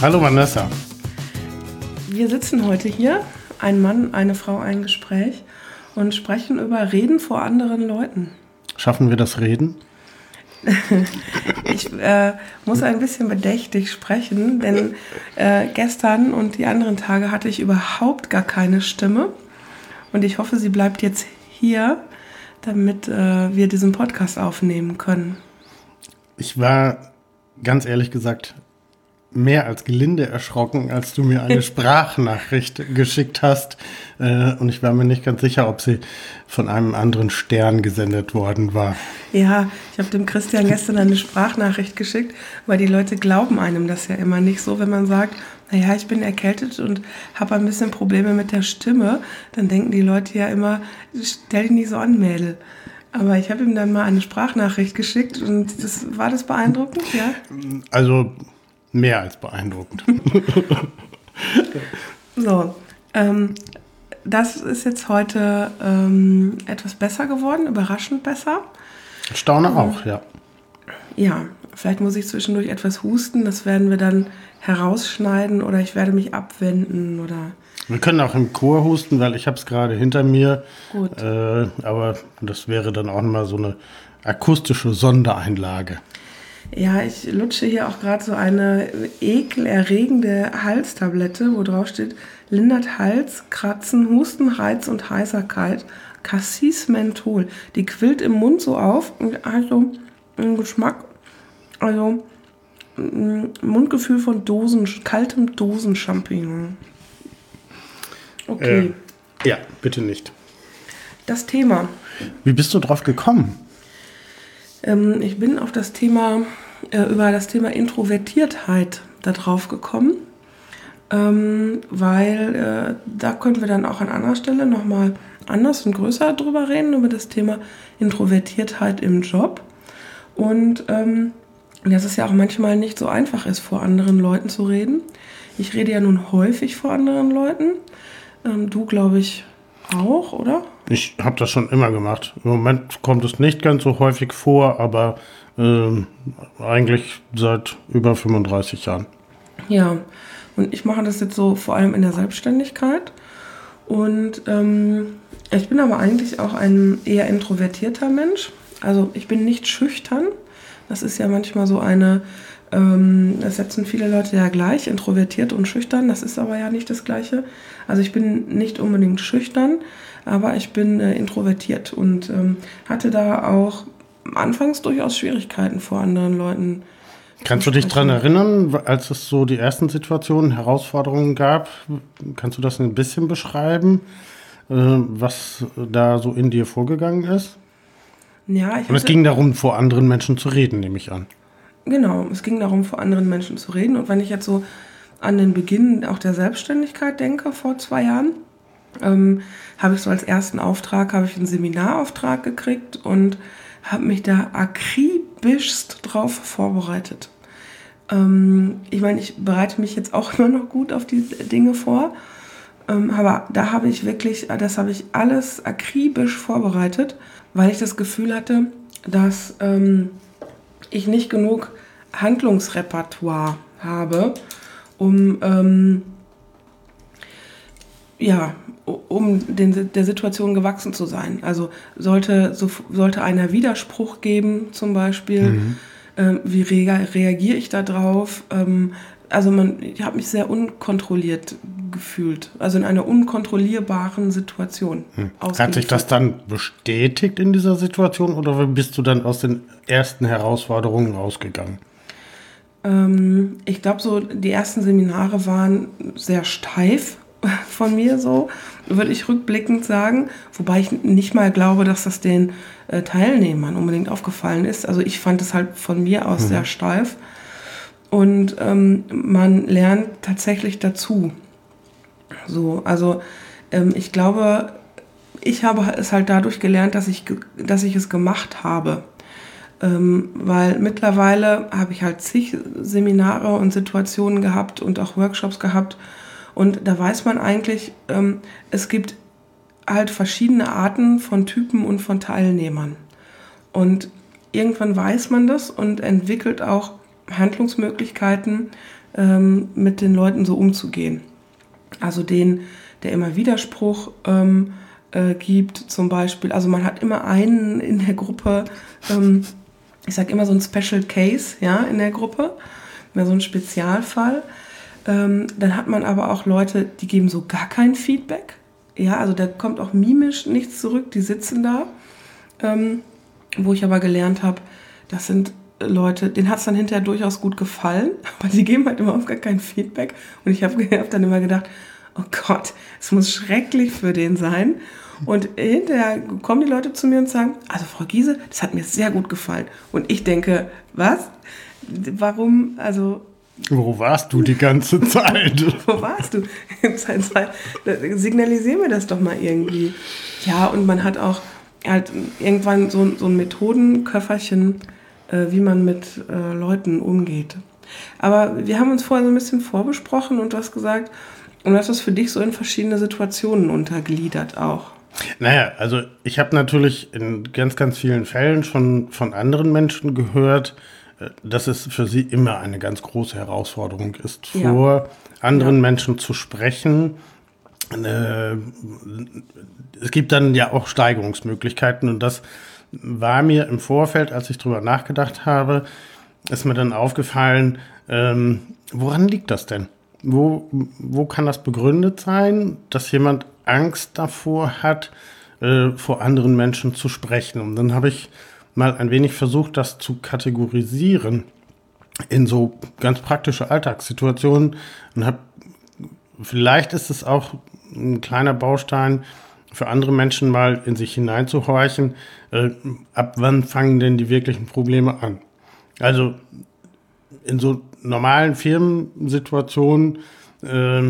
Hallo Vanessa. Wir sitzen heute hier, ein Mann, eine Frau, ein Gespräch und sprechen über Reden vor anderen Leuten. Schaffen wir das Reden? ich äh, muss ein bisschen bedächtig sprechen, denn äh, gestern und die anderen Tage hatte ich überhaupt gar keine Stimme. Und ich hoffe, sie bleibt jetzt hier, damit äh, wir diesen Podcast aufnehmen können. Ich war ganz ehrlich gesagt mehr als gelinde erschrocken, als du mir eine Sprachnachricht geschickt hast. Äh, und ich war mir nicht ganz sicher, ob sie von einem anderen Stern gesendet worden war. Ja, ich habe dem Christian gestern eine Sprachnachricht geschickt, weil die Leute glauben einem das ja immer nicht so, wenn man sagt, naja, ich bin erkältet und habe ein bisschen Probleme mit der Stimme, dann denken die Leute ja immer, stell dich nicht so an, Mädel. Aber ich habe ihm dann mal eine Sprachnachricht geschickt und das war das beeindruckend, ja? Also mehr als beeindruckend. so, ähm, das ist jetzt heute ähm, etwas besser geworden, überraschend besser. Staune auch, ja. Ja, vielleicht muss ich zwischendurch etwas husten, das werden wir dann herausschneiden oder ich werde mich abwenden oder. Wir können auch im Chor husten, weil ich habe es gerade hinter mir. Gut. Äh, aber das wäre dann auch mal so eine akustische Sondereinlage. Ja, ich lutsche hier auch gerade so eine ekelerregende Halstablette, wo drauf steht, lindert Hals, Kratzen, Husten, Reiz und Heiserkeit. Cassis Menthol. Die quillt im Mund so auf und hat so einen Geschmack, also ein Mundgefühl von Dosen, kaltem Dosenchampignon. Okay. Äh, ja, bitte nicht. Das Thema. Wie bist du drauf gekommen? Ähm, ich bin auf das Thema, äh, über das Thema Introvertiertheit da drauf gekommen, ähm, weil äh, da können wir dann auch an anderer Stelle nochmal anders und größer drüber reden, über das Thema Introvertiertheit im Job. Und ähm, dass es ja auch manchmal nicht so einfach ist, vor anderen Leuten zu reden. Ich rede ja nun häufig vor anderen Leuten. Ähm, du, glaube ich, auch, oder? Ich habe das schon immer gemacht. Im Moment kommt es nicht ganz so häufig vor, aber ähm, eigentlich seit über 35 Jahren. Ja, und ich mache das jetzt so vor allem in der Selbstständigkeit. Und ähm, ich bin aber eigentlich auch ein eher introvertierter Mensch. Also ich bin nicht schüchtern. Das ist ja manchmal so eine, ähm, das setzen viele Leute ja gleich, introvertiert und schüchtern. Das ist aber ja nicht das Gleiche. Also ich bin nicht unbedingt schüchtern, aber ich bin äh, introvertiert und ähm, hatte da auch anfangs durchaus Schwierigkeiten vor anderen Leuten. Kannst du dich daran erinnern, als es so die ersten Situationen, Herausforderungen gab? Kannst du das ein bisschen beschreiben, äh, was da so in dir vorgegangen ist? Ja, ich Und es ging darum, vor anderen Menschen zu reden, nehme ich an. Genau, es ging darum, vor anderen Menschen zu reden. Und wenn ich jetzt so an den Beginn auch der Selbstständigkeit denke, vor zwei Jahren, ähm, habe ich so als ersten Auftrag, habe ich einen Seminarauftrag gekriegt und habe mich da akribischst drauf vorbereitet. Ähm, ich meine, ich bereite mich jetzt auch immer noch gut auf die Dinge vor, ähm, aber da habe ich wirklich, das habe ich alles akribisch vorbereitet, weil ich das Gefühl hatte, dass ähm, ich nicht genug Handlungsrepertoire habe, um ähm, ja, um den, der Situation gewachsen zu sein. Also sollte, so, sollte einer Widerspruch geben, zum Beispiel, mhm. ähm, wie rea reagiere ich darauf? Ähm, also man, ich habe mich sehr unkontrolliert gefühlt, also in einer unkontrollierbaren Situation. Hm. Hat sich das dann bestätigt in dieser Situation oder bist du dann aus den ersten Herausforderungen rausgegangen? Ähm, ich glaube, so die ersten Seminare waren sehr steif von mir so, würde ich rückblickend sagen. Wobei ich nicht mal glaube, dass das den äh, Teilnehmern unbedingt aufgefallen ist. Also ich fand es halt von mir aus mhm. sehr steif. Und ähm, man lernt tatsächlich dazu. So, also ähm, ich glaube, ich habe es halt dadurch gelernt, dass ich, dass ich es gemacht habe. Ähm, weil mittlerweile habe ich halt zig Seminare und Situationen gehabt und auch Workshops gehabt. Und da weiß man eigentlich, ähm, es gibt halt verschiedene Arten von Typen und von Teilnehmern. Und irgendwann weiß man das und entwickelt auch Handlungsmöglichkeiten, ähm, mit den Leuten so umzugehen. Also den, der immer Widerspruch ähm, äh, gibt, zum Beispiel. Also man hat immer einen in der Gruppe, ähm, ich sage immer so ein Special Case, ja, in der Gruppe, mehr so ein Spezialfall. Ähm, dann hat man aber auch Leute, die geben so gar kein Feedback. Ja, also da kommt auch mimisch nichts zurück, die sitzen da. Ähm, wo ich aber gelernt habe, das sind Leute, denen hat es dann hinterher durchaus gut gefallen, aber die geben halt überhaupt gar kein Feedback. Und ich habe hab dann immer gedacht, oh Gott, es muss schrecklich für den sein. Und hinterher kommen die Leute zu mir und sagen, also Frau Giese, das hat mir sehr gut gefallen. Und ich denke, was? Warum, also... Wo warst du die ganze Zeit? Wo warst du? Signalisier mir das doch mal irgendwie. Ja, und man hat auch halt irgendwann so, so ein Methodenköfferchen, wie man mit äh, Leuten umgeht. Aber wir haben uns vorher so ein bisschen vorbesprochen und du hast gesagt, und hast das für dich so in verschiedene Situationen untergliedert auch. Naja, also ich habe natürlich in ganz, ganz vielen Fällen schon von anderen Menschen gehört, äh, dass es für sie immer eine ganz große Herausforderung ist, vor ja. anderen ja. Menschen zu sprechen. Äh, es gibt dann ja auch Steigerungsmöglichkeiten und das war mir im Vorfeld, als ich drüber nachgedacht habe, ist mir dann aufgefallen, ähm, woran liegt das denn? Wo, wo kann das begründet sein, dass jemand Angst davor hat, äh, vor anderen Menschen zu sprechen? Und dann habe ich mal ein wenig versucht, das zu kategorisieren in so ganz praktische Alltagssituationen und habe, vielleicht ist es auch ein kleiner Baustein für andere Menschen mal in sich hineinzuhorchen, äh, ab wann fangen denn die wirklichen Probleme an? Also in so normalen Firmensituationen äh,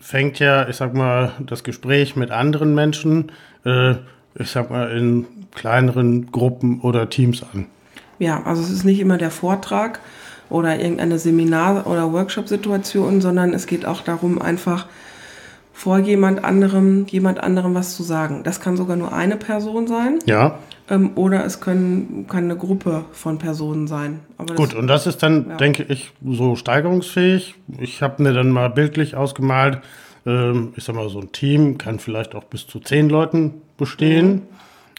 fängt ja, ich sag mal, das Gespräch mit anderen Menschen, äh, ich sag mal, in kleineren Gruppen oder Teams an. Ja, also es ist nicht immer der Vortrag oder irgendeine Seminar- oder Workshop-Situation, sondern es geht auch darum, einfach vor jemand anderem, jemand anderem was zu sagen. Das kann sogar nur eine Person sein. Ja. Ähm, oder es können, kann eine Gruppe von Personen sein. Gut, und das ist dann, ja. denke ich, so steigerungsfähig. Ich habe mir dann mal bildlich ausgemalt, ähm, ich sag mal, so ein Team kann vielleicht auch bis zu zehn Leuten bestehen. Mhm.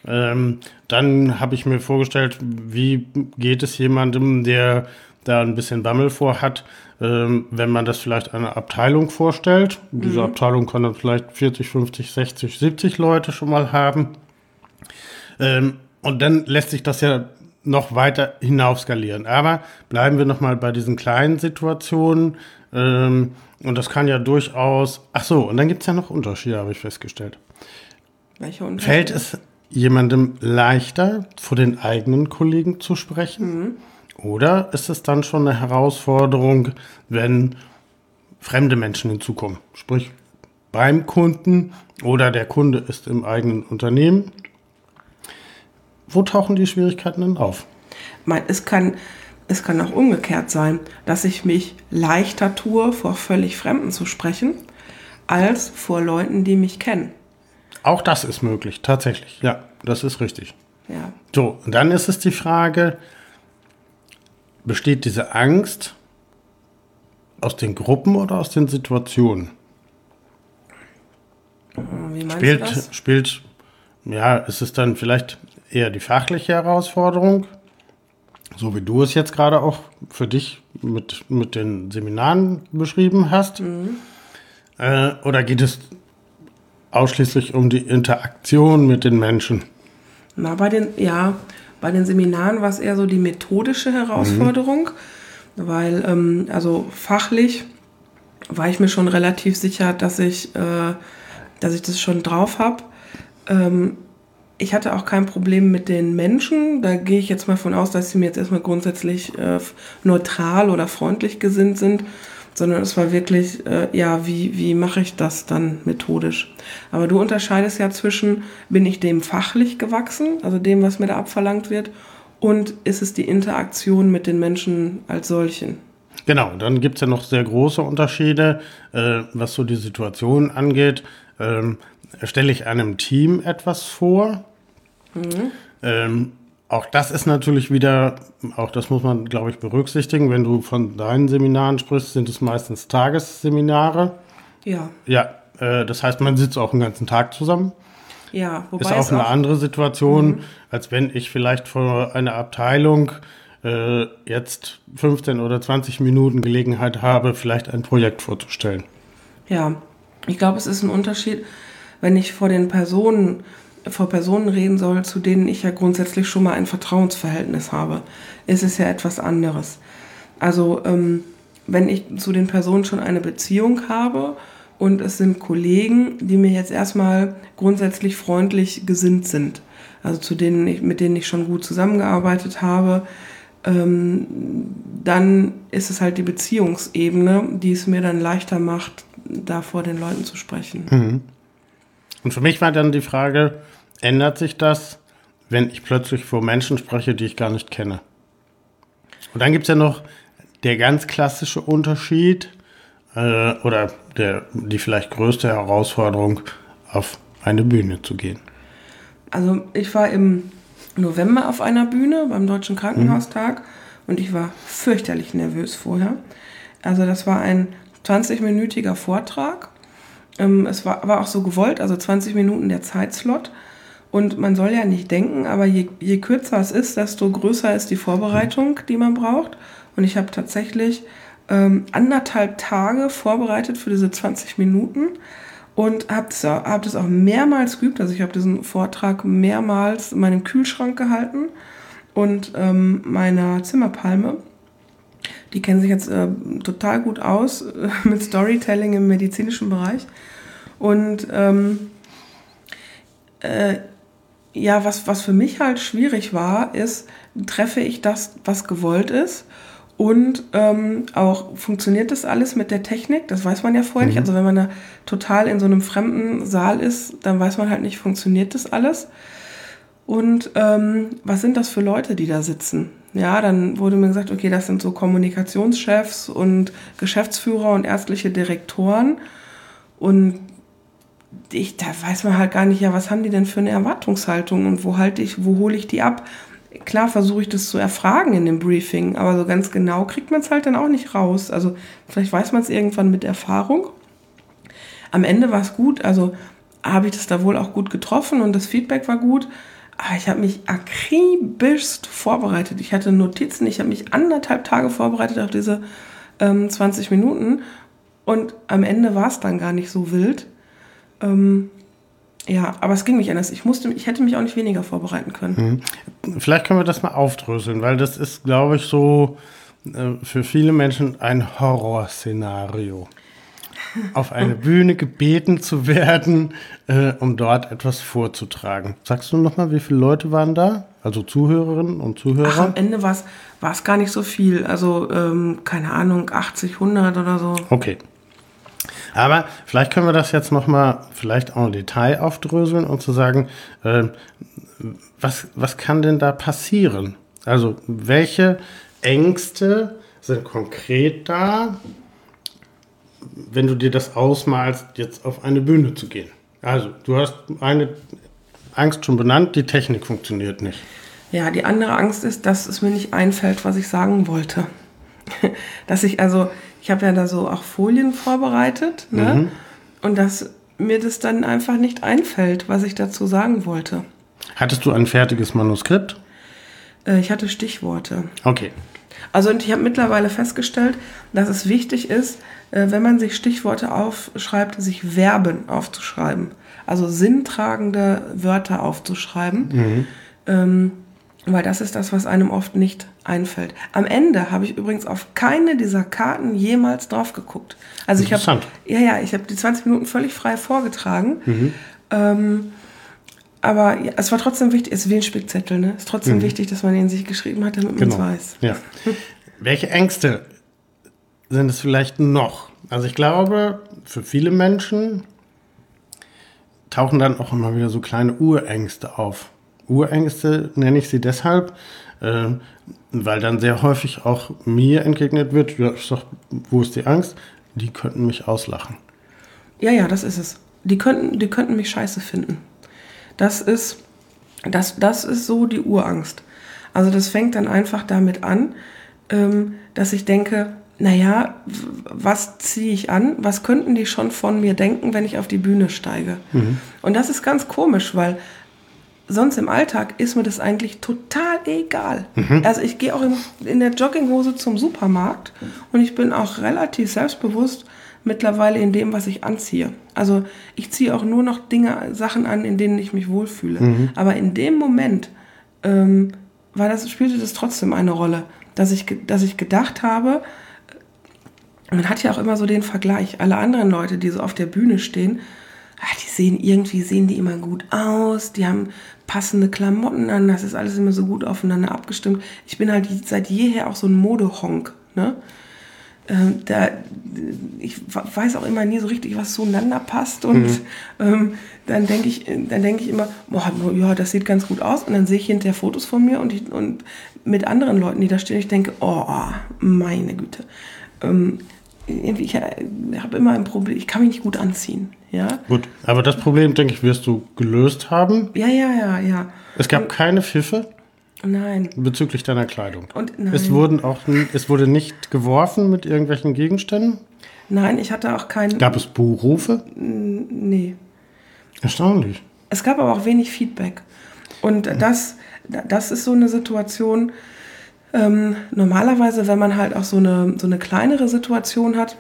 Ähm, dann habe ich mir vorgestellt, wie geht es jemandem, der da ein bisschen Bammel vor hat, ähm, wenn man das vielleicht einer Abteilung vorstellt. Diese mhm. Abteilung kann dann vielleicht 40, 50, 60, 70 Leute schon mal haben. Ähm, und dann lässt sich das ja noch weiter hinauf skalieren. Aber bleiben wir nochmal bei diesen kleinen Situationen. Ähm, und das kann ja durchaus. Ach so, und dann gibt es ja noch Unterschiede, habe ich festgestellt. Welche Unterschiede? Fällt es jemandem leichter, vor den eigenen Kollegen zu sprechen? Mhm. Oder ist es dann schon eine Herausforderung, wenn fremde Menschen hinzukommen? Sprich, beim Kunden oder der Kunde ist im eigenen Unternehmen wo tauchen die Schwierigkeiten denn auf? Es kann, es kann auch umgekehrt sein, dass ich mich leichter tue, vor völlig Fremden zu sprechen, als vor Leuten, die mich kennen. Auch das ist möglich, tatsächlich. Ja, das ist richtig. Ja. So, und dann ist es die Frage, besteht diese Angst aus den Gruppen oder aus den Situationen? Wie meinst spielt, spielt, ja, ist es dann vielleicht eher die fachliche Herausforderung, so wie du es jetzt gerade auch für dich mit, mit den Seminaren beschrieben hast? Mhm. Äh, oder geht es ausschließlich um die Interaktion mit den Menschen? Na, bei den, ja, bei den Seminaren war es eher so die methodische Herausforderung, mhm. weil, ähm, also fachlich war ich mir schon relativ sicher, dass ich, äh, dass ich das schon drauf habe. Ähm, ich hatte auch kein Problem mit den Menschen. Da gehe ich jetzt mal von aus, dass sie mir jetzt erstmal grundsätzlich äh, neutral oder freundlich gesinnt sind, sondern es war wirklich, äh, ja, wie, wie mache ich das dann methodisch? Aber du unterscheidest ja zwischen, bin ich dem fachlich gewachsen, also dem, was mir da abverlangt wird, und ist es die Interaktion mit den Menschen als solchen? Genau, dann gibt es ja noch sehr große Unterschiede, äh, was so die Situation angeht. Ähm, stelle ich einem Team etwas vor, Mhm. Ähm, auch das ist natürlich wieder, auch das muss man, glaube ich, berücksichtigen. Wenn du von deinen Seminaren sprichst, sind es meistens Tagesseminare. Ja. Ja, äh, das heißt, man sitzt auch den ganzen Tag zusammen. Ja, wobei ist auch es eine andere Situation, als wenn ich vielleicht vor einer Abteilung äh, jetzt 15 oder 20 Minuten Gelegenheit habe, vielleicht ein Projekt vorzustellen. Ja, ich glaube, es ist ein Unterschied, wenn ich vor den Personen, vor Personen reden soll, zu denen ich ja grundsätzlich schon mal ein Vertrauensverhältnis habe. Ist es ja etwas anderes. Also, ähm, wenn ich zu den Personen schon eine Beziehung habe und es sind Kollegen, die mir jetzt erstmal grundsätzlich freundlich gesinnt sind, also zu denen ich, mit denen ich schon gut zusammengearbeitet habe, ähm, dann ist es halt die Beziehungsebene, die es mir dann leichter macht, da vor den Leuten zu sprechen. Und für mich war dann die Frage, ändert sich das, wenn ich plötzlich vor Menschen spreche, die ich gar nicht kenne? Und dann gibt es ja noch der ganz klassische Unterschied äh, oder der, die vielleicht größte Herausforderung, auf eine Bühne zu gehen. Also ich war im November auf einer Bühne beim Deutschen Krankenhaustag und ich war fürchterlich nervös vorher. Also das war ein 20-minütiger Vortrag. Ähm, es war, war auch so gewollt, also 20 Minuten der Zeitslot. Und man soll ja nicht denken, aber je, je kürzer es ist, desto größer ist die Vorbereitung, die man braucht. Und ich habe tatsächlich ähm, anderthalb Tage vorbereitet für diese 20 Minuten und habe das, auch- hab das auch mehrmals geübt. Also ich habe diesen Vortrag mehrmals in meinem Kühlschrank gehalten und ähm, meiner Zimmerpalme. Die kennen sich jetzt äh, total gut aus äh, mit Storytelling im medizinischen Bereich. Und ähm, äh, ja, was, was für mich halt schwierig war, ist, treffe ich das, was gewollt ist? Und ähm, auch funktioniert das alles mit der Technik? Das weiß man ja vorher nicht. Also wenn man da total in so einem fremden Saal ist, dann weiß man halt nicht, funktioniert das alles? Und ähm, was sind das für Leute, die da sitzen? Ja, dann wurde mir gesagt, okay, das sind so Kommunikationschefs und Geschäftsführer und ärztliche Direktoren. Und ich, da weiß man halt gar nicht, ja, was haben die denn für eine Erwartungshaltung und wo halte ich, wo hole ich die ab? Klar versuche ich das zu erfragen in dem Briefing, aber so ganz genau kriegt man es halt dann auch nicht raus. Also vielleicht weiß man es irgendwann mit Erfahrung. Am Ende war es gut, also habe ich das da wohl auch gut getroffen und das Feedback war gut. Aber ich habe mich akribischst vorbereitet. Ich hatte Notizen, ich habe mich anderthalb Tage vorbereitet auf diese ähm, 20 Minuten und am Ende war es dann gar nicht so wild. Ähm, ja, aber es ging nicht anders. Ich musste, ich hätte mich auch nicht weniger vorbereiten können. Vielleicht können wir das mal aufdröseln, weil das ist, glaube ich, so äh, für viele Menschen ein Horrorszenario. Auf eine Bühne gebeten zu werden, äh, um dort etwas vorzutragen. Sagst du nochmal, wie viele Leute waren da? Also Zuhörerinnen und Ach, Zuhörer? am Ende war es war es gar nicht so viel. Also, ähm, keine Ahnung, 80, 100 oder so. Okay. Aber vielleicht können wir das jetzt nochmal vielleicht auch im Detail aufdröseln und zu sagen, äh, was, was kann denn da passieren? Also welche Ängste sind konkret da, wenn du dir das ausmalst, jetzt auf eine Bühne zu gehen? Also du hast eine Angst schon benannt, die Technik funktioniert nicht. Ja, die andere Angst ist, dass es mir nicht einfällt, was ich sagen wollte. dass ich also, ich habe ja da so auch Folien vorbereitet, ne? Und dass mir das dann einfach nicht einfällt, was ich dazu sagen wollte. Hattest du ein fertiges Manuskript? Äh, ich hatte Stichworte. Okay. Also und ich habe mittlerweile festgestellt, dass es wichtig ist, äh, wenn man sich Stichworte aufschreibt, sich Verben aufzuschreiben. Also sinntragende Wörter aufzuschreiben. Ähm, weil das ist das, was einem oft nicht einfällt. Am Ende habe ich übrigens auf keine dieser Karten jemals drauf geguckt. Also ich habe ja, ja, ich habe die 20 Minuten völlig frei vorgetragen. Ähm, aber ja, es war trotzdem wichtig, es ist wie ein Spickzettel, ne? Es ist trotzdem wichtig, dass man ihn sich geschrieben hat, damit man es weiß. Ja. Welche Ängste sind es vielleicht noch? Also ich glaube, für viele Menschen tauchen dann auch immer wieder so kleine Urängste auf. Urängste nenne ich sie deshalb, äh, weil dann sehr häufig auch mir entgegnet wird, sag, wo ist die Angst? Die könnten mich auslachen. Ja, ja, das ist es. Die könnten, die könnten mich scheiße finden. Das ist, das, das ist so die Urangst. Also das fängt dann einfach damit an, ähm, dass ich denke, naja, was ziehe ich an? Was könnten die schon von mir denken, wenn ich auf die Bühne steige? Mhm. Und das ist ganz komisch, weil sonst im Alltag ist mir das eigentlich total egal. Mhm. Also ich gehe auch in, in, der Jogginghose zum Supermarkt und ich bin auch relativ selbstbewusst mittlerweile in dem, was ich anziehe. Also ich ziehe auch nur noch Dinge, Sachen an, in denen ich mich wohlfühle. Mhm. Aber in dem Moment ähm, war das, spielte das trotzdem eine Rolle, dass ich, dass ich gedacht habe, man hat ja auch immer so den Vergleich, alle anderen Leute, die so auf der Bühne stehen, die sehen irgendwie, sehen die immer gut aus, die haben passende Klamotten an, das ist alles immer so gut aufeinander abgestimmt. Ich bin halt seit jeher auch so ein Modehonk, ne? Ähm, da, ich weiß auch immer nie so richtig, was zueinander passt und mhm. ähm, dann denke ich, dann denke ich immer, boah, ja, das sieht ganz gut aus und dann sehe ich hinterher Fotos von mir und, ich, und mit anderen Leuten, die da stehen, ich denke, oh, meine Güte. Ähm, ich habe immer ein Problem, ich kann mich nicht gut anziehen. Ja? Gut, aber das Problem, denke ich, wirst du gelöst haben. Ja, ja, ja, ja. Es gab und, keine Pfiffe. Nein. Bezüglich deiner Kleidung. Und nein. Es wurden auch, es wurde nicht geworfen mit irgendwelchen Gegenständen. Nein, ich hatte auch keinen. Gab es Buhrufe? Nee. Erstaunlich. Es gab aber auch wenig Feedback. Und das, das ist so eine Situation, ähm, normalerweise, wenn man halt auch so eine, so eine kleinere Situation hat,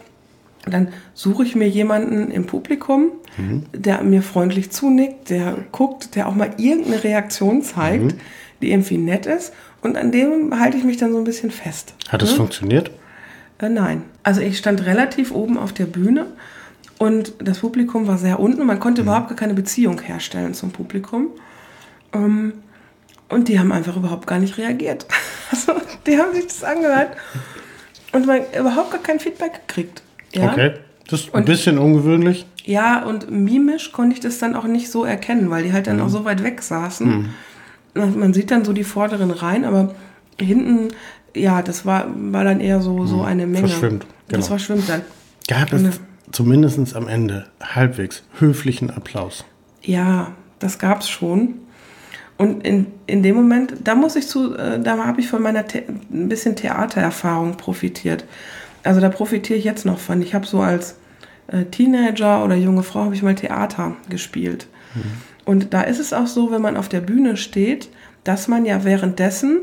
dann suche ich mir jemanden im Publikum, mhm. der mir freundlich zunickt, der guckt, der auch mal irgendeine Reaktion zeigt, mhm. die irgendwie nett ist. Und an dem halte ich mich dann so ein bisschen fest. Hat es ne? funktioniert? Äh, nein. Also ich stand relativ oben auf der Bühne und das Publikum war sehr unten. Man konnte mhm. überhaupt gar keine Beziehung herstellen zum Publikum. Ähm, und die haben einfach überhaupt gar nicht reagiert. Also, die haben sich das angehört und man überhaupt gar kein Feedback gekriegt. Ja? Okay, das ist ein und, bisschen ungewöhnlich. Ja, und mimisch konnte ich das dann auch nicht so erkennen, weil die halt dann mhm. auch so weit weg saßen. Mhm. Man sieht dann so die vorderen Reihen, aber hinten, ja, das war, war dann eher so, so mhm. eine Menge. Verschwimmt. Genau. Das verschwimmt dann. Gab es zumindest am Ende halbwegs höflichen Applaus? Ja, das gab es schon. Und in, in dem Moment, da muss ich zu, äh, da habe ich von meiner The ein bisschen Theatererfahrung profitiert. Also da profitiere ich jetzt noch von. Ich habe so als äh, Teenager oder junge Frau habe ich mal Theater gespielt. Mhm. Und da ist es auch so, wenn man auf der Bühne steht, dass man ja währenddessen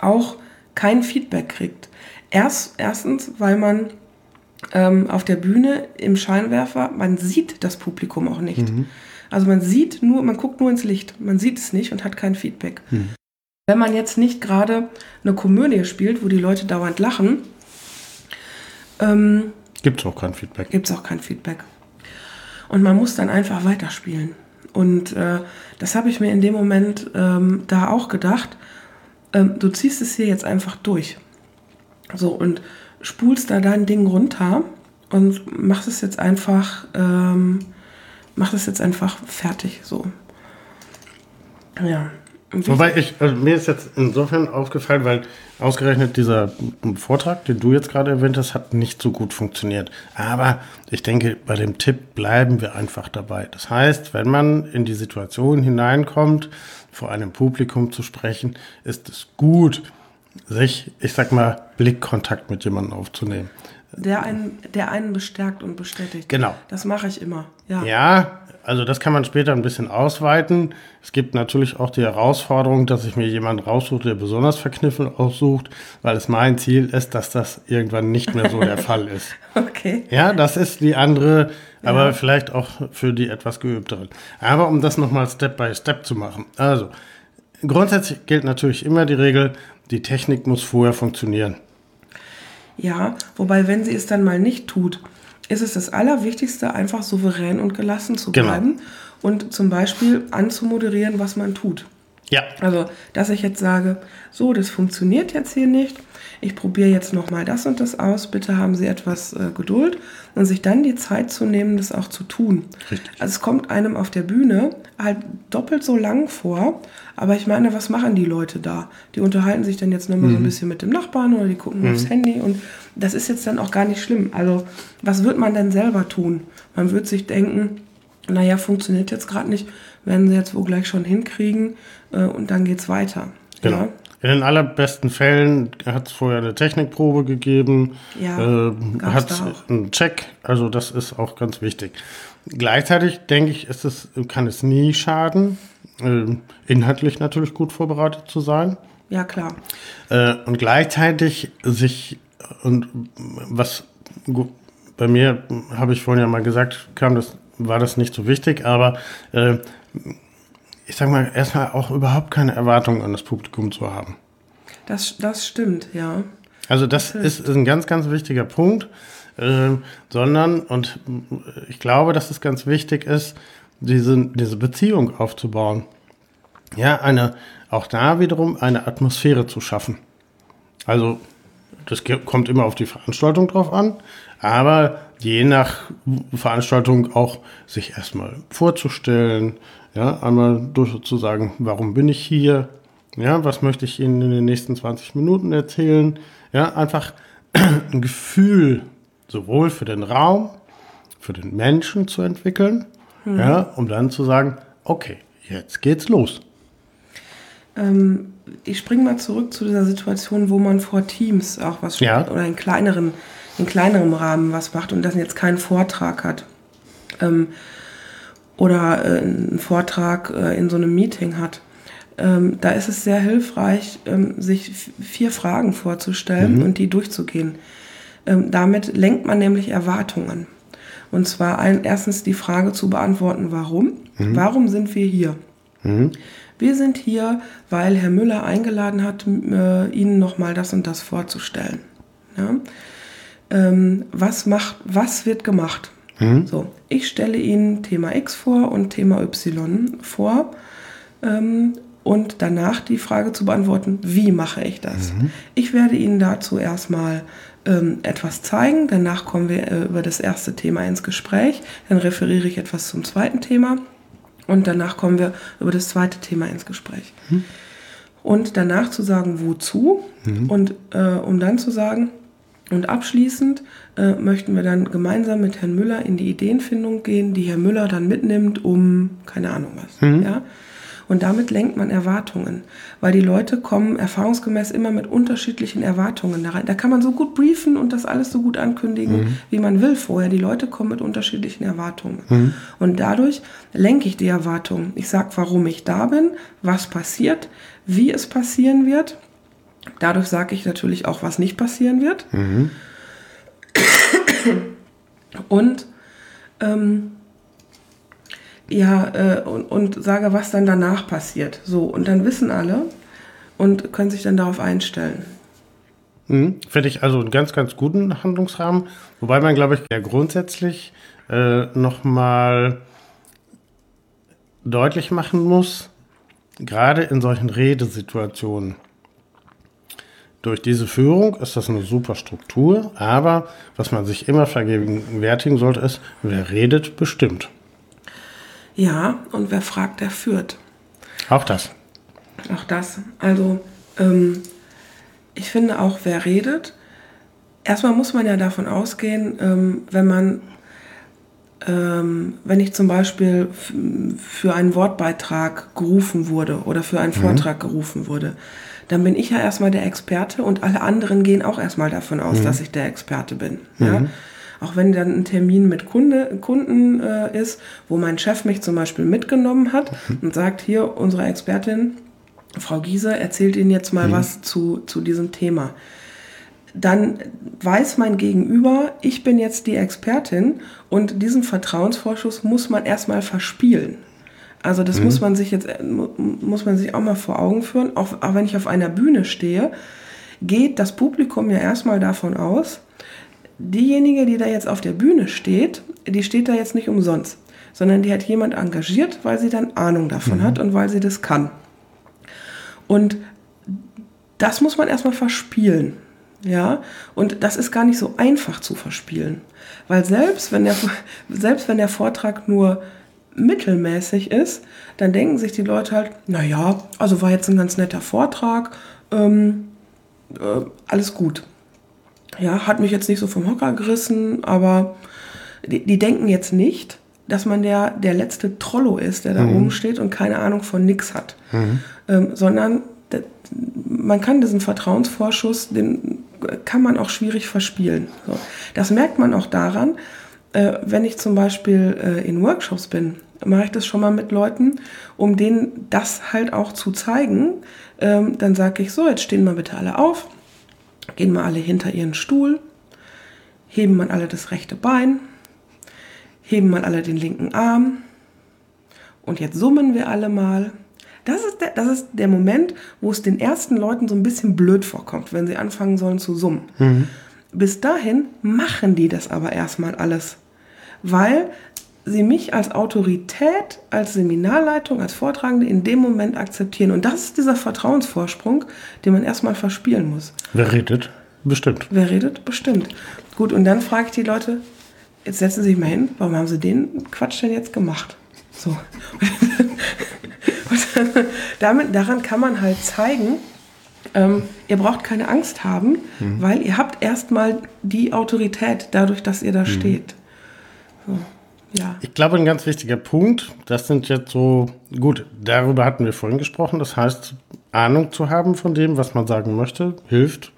auch kein Feedback kriegt. Erst, erstens, weil man ähm, auf der Bühne im Scheinwerfer, man sieht das Publikum auch nicht. Mhm. Also man sieht nur, man guckt nur ins Licht, man sieht es nicht und hat kein Feedback. Hm. Wenn man jetzt nicht gerade eine Komödie spielt, wo die Leute dauernd lachen, ähm, gibt es auch kein Feedback. Gibt es auch kein Feedback. Und man muss dann einfach weiterspielen. Und äh, das habe ich mir in dem Moment ähm, da auch gedacht. Ähm, du ziehst es hier jetzt einfach durch. So, und spulst da dein Ding runter und machst es jetzt einfach ähm, mach das jetzt einfach fertig so. Ja. Wobei ich, also mir ist jetzt insofern aufgefallen, weil ausgerechnet dieser Vortrag, den du jetzt gerade erwähnt hast, hat nicht so gut funktioniert. Aber ich denke, bei dem Tipp bleiben wir einfach dabei. Das heißt, wenn man in die Situation hineinkommt, vor einem Publikum zu sprechen, ist es gut, sich, ich sag mal, Blickkontakt mit jemandem aufzunehmen. Der einen, der einen bestärkt und bestätigt. Genau. Das mache ich immer. Ja. ja, also das kann man später ein bisschen ausweiten. Es gibt natürlich auch die Herausforderung, dass ich mir jemanden raussuche, der besonders verkniffen aussucht, weil es mein Ziel ist, dass das irgendwann nicht mehr so der Fall ist. Okay. Ja, das ist die andere, aber ja. vielleicht auch für die etwas geübteren. Aber um das nochmal Step by Step zu machen. Also, grundsätzlich gilt natürlich immer die Regel, die Technik muss vorher funktionieren. Ja, wobei, wenn sie es dann mal nicht tut, ist es das Allerwichtigste, einfach souverän und gelassen zu genau. bleiben genau. und zum Beispiel anzumoderieren, was man tut. Ja. Also, dass ich jetzt sage, so, das funktioniert jetzt hier nicht. Ich probiere jetzt nochmal das und das aus. Bitte haben Sie etwas äh, Geduld und sich dann die Zeit zu nehmen, das auch zu tun. Richtig. Also es kommt einem auf der Bühne halt doppelt so lang vor. Aber ich meine, was machen die Leute da? Die unterhalten sich dann jetzt nochmal mhm. so ein mhm. bisschen mit dem Nachbarn oder die gucken mhm. aufs Handy und das ist jetzt dann auch gar nicht schlimm. Also was wird man denn selber tun? Man wird sich denken, naja, funktioniert jetzt gerade nicht, werden sie jetzt wohl gleich schon hinkriegen äh, und dann geht's weiter. Genau. Ja? In den allerbesten Fällen hat es vorher eine Technikprobe gegeben, Ja, äh, hat einen Check, also das ist auch ganz wichtig. Gleichzeitig denke ich, ist es, kann es nie schaden, äh, inhaltlich natürlich gut vorbereitet zu sein. Ja, klar. Äh, und gleichzeitig sich, und was bei mir, habe ich vorhin ja mal gesagt, kam das, war das nicht so wichtig, aber äh, ich sag mal, erstmal auch überhaupt keine Erwartungen an das Publikum zu haben. Das, das stimmt, ja. Also das ist, ist ein ganz, ganz wichtiger Punkt, ähm, sondern, und ich glaube, dass es ganz wichtig ist, diese, diese Beziehung aufzubauen. Ja, eine, auch da wiederum eine Atmosphäre zu schaffen. Also, das kommt immer auf die Veranstaltung drauf an, aber je nach Veranstaltung auch sich erstmal vorzustellen, ja, einmal durch zu sagen, warum bin ich hier, ja, was möchte ich Ihnen in den nächsten 20 Minuten erzählen, ja, einfach ein Gefühl sowohl für den Raum, für den Menschen zu entwickeln, ja, um dann zu sagen, okay, jetzt geht's los. Ähm, ich springe mal zurück zu dieser Situation, wo man vor Teams auch was Ja. oder in kleineren, in kleinerem Rahmen was macht und das jetzt keinen Vortrag hat. Ähm, oder äh, einen Vortrag äh, in so einem Meeting hat. Ähm, da ist es sehr hilfreich, ähm, sich vier Fragen vorzustellen und die durchzugehen. Ähm, damit lenkt man nämlich Erwartungen. Und zwar ein, erstens die Frage zu beantworten, warum? Warum sind wir hier? Wir sind hier, weil Herr Müller eingeladen hat, äh, Ihnen nochmal das und das vorzustellen. Ja? Ähm, was, macht, was wird gemacht? So, ich stelle Ihnen Thema X vor und Thema Y vor ähm, und danach die Frage zu beantworten, wie mache ich das? Ich werde Ihnen dazu erstmal ähm, etwas zeigen, danach kommen wir äh, über das erste Thema ins Gespräch, dann referiere ich etwas zum zweiten Thema und danach kommen wir über das zweite Thema ins Gespräch. Und danach zu sagen, wozu und äh, um dann zu sagen, und abschließend äh, möchten wir dann gemeinsam mit Herrn Müller in die Ideenfindung gehen, die Herr Müller dann mitnimmt, um keine Ahnung was. Ja? Und damit lenkt man Erwartungen, weil die Leute kommen erfahrungsgemäß immer mit unterschiedlichen Erwartungen da rein. Da kann man so gut briefen und das alles so gut ankündigen, wie man will vorher. Die Leute kommen mit unterschiedlichen Erwartungen. Und dadurch lenke ich die Erwartungen. Ich sage, warum ich da bin, was passiert, wie es passieren wird. Dadurch sage ich natürlich auch, was nicht passieren wird. Und ähm, ja, äh, und, und sage, was dann danach passiert. So, und dann wissen alle und können sich dann darauf einstellen. Mhm. Finde ich also einen ganz, ganz guten Handlungsrahmen. Wobei man, glaube ich, ja grundsätzlich äh, nochmal deutlich machen muss, gerade in solchen Redesituationen. Durch diese Führung ist das eine super Struktur, aber was man sich immer vergegenwärtigen sollte, ist, wer redet, bestimmt. Ja, und wer fragt, der führt. Auch das. Auch das. Also, ähm, ich finde auch, wer redet, erstmal muss man ja davon ausgehen, ähm, wenn man, ähm, wenn ich zum Beispiel für einen Wortbeitrag gerufen wurde oder für einen Vortrag gerufen wurde, dann bin ich ja erstmal der Experte und alle anderen gehen auch erstmal davon aus, dass ich der Experte bin. Ja? Auch wenn dann ein Termin mit Kunde, Kunden äh, ist, wo mein Chef mich zum Beispiel mitgenommen hat und sagt, hier, unsere Expertin, Frau Giese, erzählt Ihnen jetzt mal was zu, zu diesem Thema. Dann weiß mein Gegenüber, ich bin jetzt die Expertin und diesen Vertrauensvorschuss muss man erstmal verspielen. Also das muss man sich jetzt äh, mu- muss man sich auch mal vor Augen führen. Auch, auch wenn ich auf einer Bühne stehe, geht das Publikum ja erstmal davon aus, diejenige, die da jetzt auf der Bühne steht, die steht da jetzt nicht umsonst, sondern die hat jemand engagiert, weil sie dann Ahnung davon hat und weil sie das kann. Und das muss man erstmal verspielen. Ja, und das ist gar nicht so einfach zu verspielen. Weil selbst wenn der, selbst wenn der Vortrag nur mittelmäßig ist, dann denken sich die Leute halt, naja, also war jetzt ein ganz netter Vortrag, ähm, äh, alles gut. Ja, hat mich jetzt nicht so vom Hocker gerissen, aber die, die denken jetzt nicht, dass man der, der letzte Trollo ist, der da oben steht und keine Ahnung von nix hat. Ähm, sondern man kann diesen Vertrauensvorschuss, den kann man auch schwierig verspielen. So. Das merkt man auch daran, äh, wenn ich zum Beispiel äh, in Workshops bin, mache ich das schon mal mit Leuten, um denen das halt auch zu zeigen. Ähm, dann sage ich so, jetzt stehen mal bitte alle auf, gehen mal alle hinter ihren Stuhl, heben mal alle das rechte Bein, heben mal alle den linken Arm und jetzt summen wir alle mal. Das ist, der, das ist der Moment, wo es den ersten Leuten so ein bisschen blöd vorkommt, wenn sie anfangen sollen zu summen. Mhm. Bis dahin machen die das aber erstmal alles, weil sie mich als Autorität, als Seminarleitung, als Vortragende in dem Moment akzeptieren. Und das ist dieser Vertrauensvorsprung, den man erstmal verspielen muss. Wer redet? Bestimmt. Wer redet? Bestimmt. Gut, und dann frage ich die Leute, jetzt setzen Sie sich mal hin, warum haben Sie den Quatsch denn jetzt gemacht? So. und damit, daran kann man halt zeigen, ähm, ihr braucht keine Angst haben, mhm. weil ihr habt erstmal die Autorität dadurch, dass ihr da mhm. steht. So. Ja. Ich glaube, ein ganz wichtiger Punkt, das sind jetzt so, gut, darüber hatten wir vorhin gesprochen, das heißt, Ahnung zu haben von dem, was man sagen möchte, hilft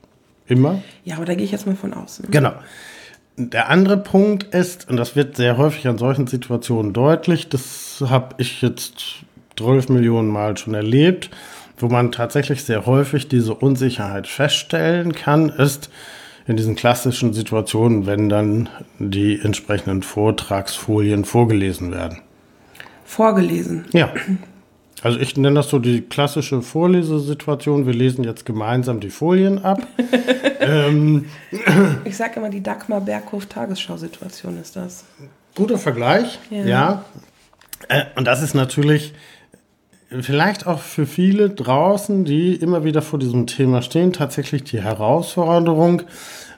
immer. Ja, aber da gehe ich jetzt mal von aus. Ne? Genau. Der andere Punkt ist, und das wird sehr häufig an solchen Situationen deutlich, das habe ich jetzt 12 Millionen Mal schon erlebt, wo man tatsächlich sehr häufig diese Unsicherheit feststellen kann, ist in diesen klassischen Situationen, wenn dann die entsprechenden Vortragsfolien vorgelesen werden. Vorgelesen? Ja. Also ich nenne das so die klassische Vorlesesituation. Wir lesen jetzt gemeinsam die Folien ab. ähm, ich sage immer, die Dagmar Berghof Tagesschau-Situation ist das. Guter Vergleich, ja. ja. Äh, und das ist natürlich vielleicht auch für viele draußen, die immer wieder vor diesem Thema stehen, tatsächlich die Herausforderung,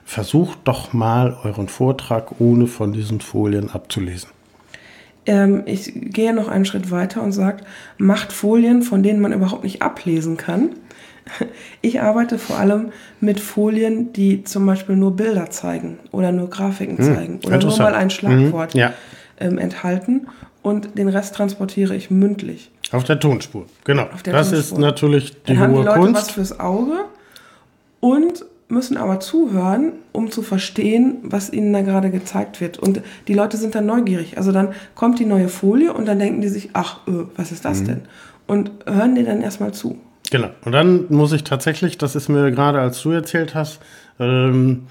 versucht doch mal euren Vortrag ohne von diesen Folien abzulesen. Ähm, ich gehe noch einen Schritt weiter und sage, macht Folien, von denen man überhaupt nicht ablesen kann. Ich arbeite vor allem mit Folien, die zum Beispiel nur Bilder zeigen oder nur Grafiken hm, zeigen oder nur mal ein Schlagwort hm, ja. ähm, enthalten und den Rest transportiere ich mündlich. Auf der Tonspur, genau. Der das Tonspur. ist natürlich die Dann hohe haben die Leute Kunst. was fürs Auge und müssen aber zuhören, um zu verstehen, was ihnen da gerade gezeigt wird. Und die Leute sind dann neugierig. Also dann kommt die neue Folie und dann denken die sich, ach, öh, was ist das mhm. denn? Und hören dir dann erstmal zu. Genau. Und dann muss ich tatsächlich, das ist mir gerade, als du erzählt hast, ähm,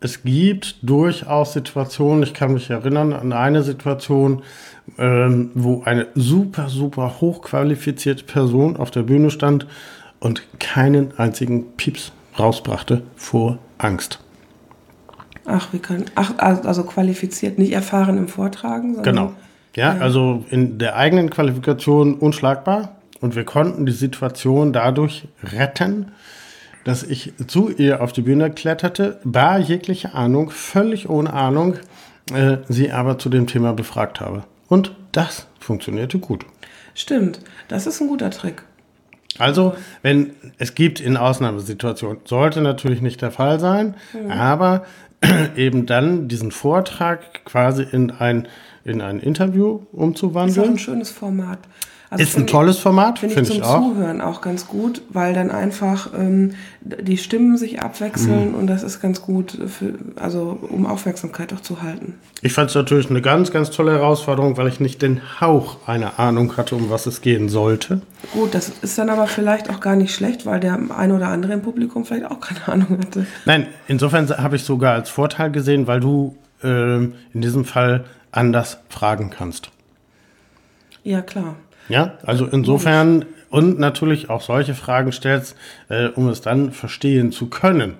es gibt durchaus Situationen, ich kann mich erinnern an eine Situation, ähm, wo eine super, super hochqualifizierte Person auf der Bühne stand und keinen einzigen Pieps rausbrachte vor Angst. Ach, wie kann. Ach, also qualifiziert, nicht erfahren im Vortragen? Genau. Ja, ja, also in der eigenen Qualifikation unschlagbar. Und wir konnten die Situation dadurch retten, dass ich zu ihr auf die Bühne kletterte, bar jegliche Ahnung, völlig ohne Ahnung, äh, sie aber zu dem Thema befragt habe. Und das funktionierte gut. Stimmt, das ist ein guter Trick. Also, wenn es gibt in Ausnahmesituationen, sollte natürlich nicht der Fall sein, mhm. aber eben dann diesen Vortrag quasi in ein, in ein Interview umzuwandeln. Das ist auch ein schönes Format. Also ist ein tolles Format, finde find ich, ich zum Zuhören auch ganz gut, weil dann einfach ähm, die Stimmen sich abwechseln mhm. und das ist ganz gut, für, also um Aufmerksamkeit auch zu halten. Ich fand es natürlich eine ganz, ganz tolle Herausforderung, weil ich nicht den Hauch einer Ahnung hatte, um was es gehen sollte. Gut, das ist dann aber vielleicht auch gar nicht schlecht, weil der ein oder andere im Publikum vielleicht auch keine Ahnung hatte. Nein, insofern habe ich sogar als Vorteil gesehen, weil du äh, in diesem Fall anders fragen kannst. Ja, klar. Ja, also insofern und natürlich auch solche Fragen stellst, äh, um es dann verstehen zu können.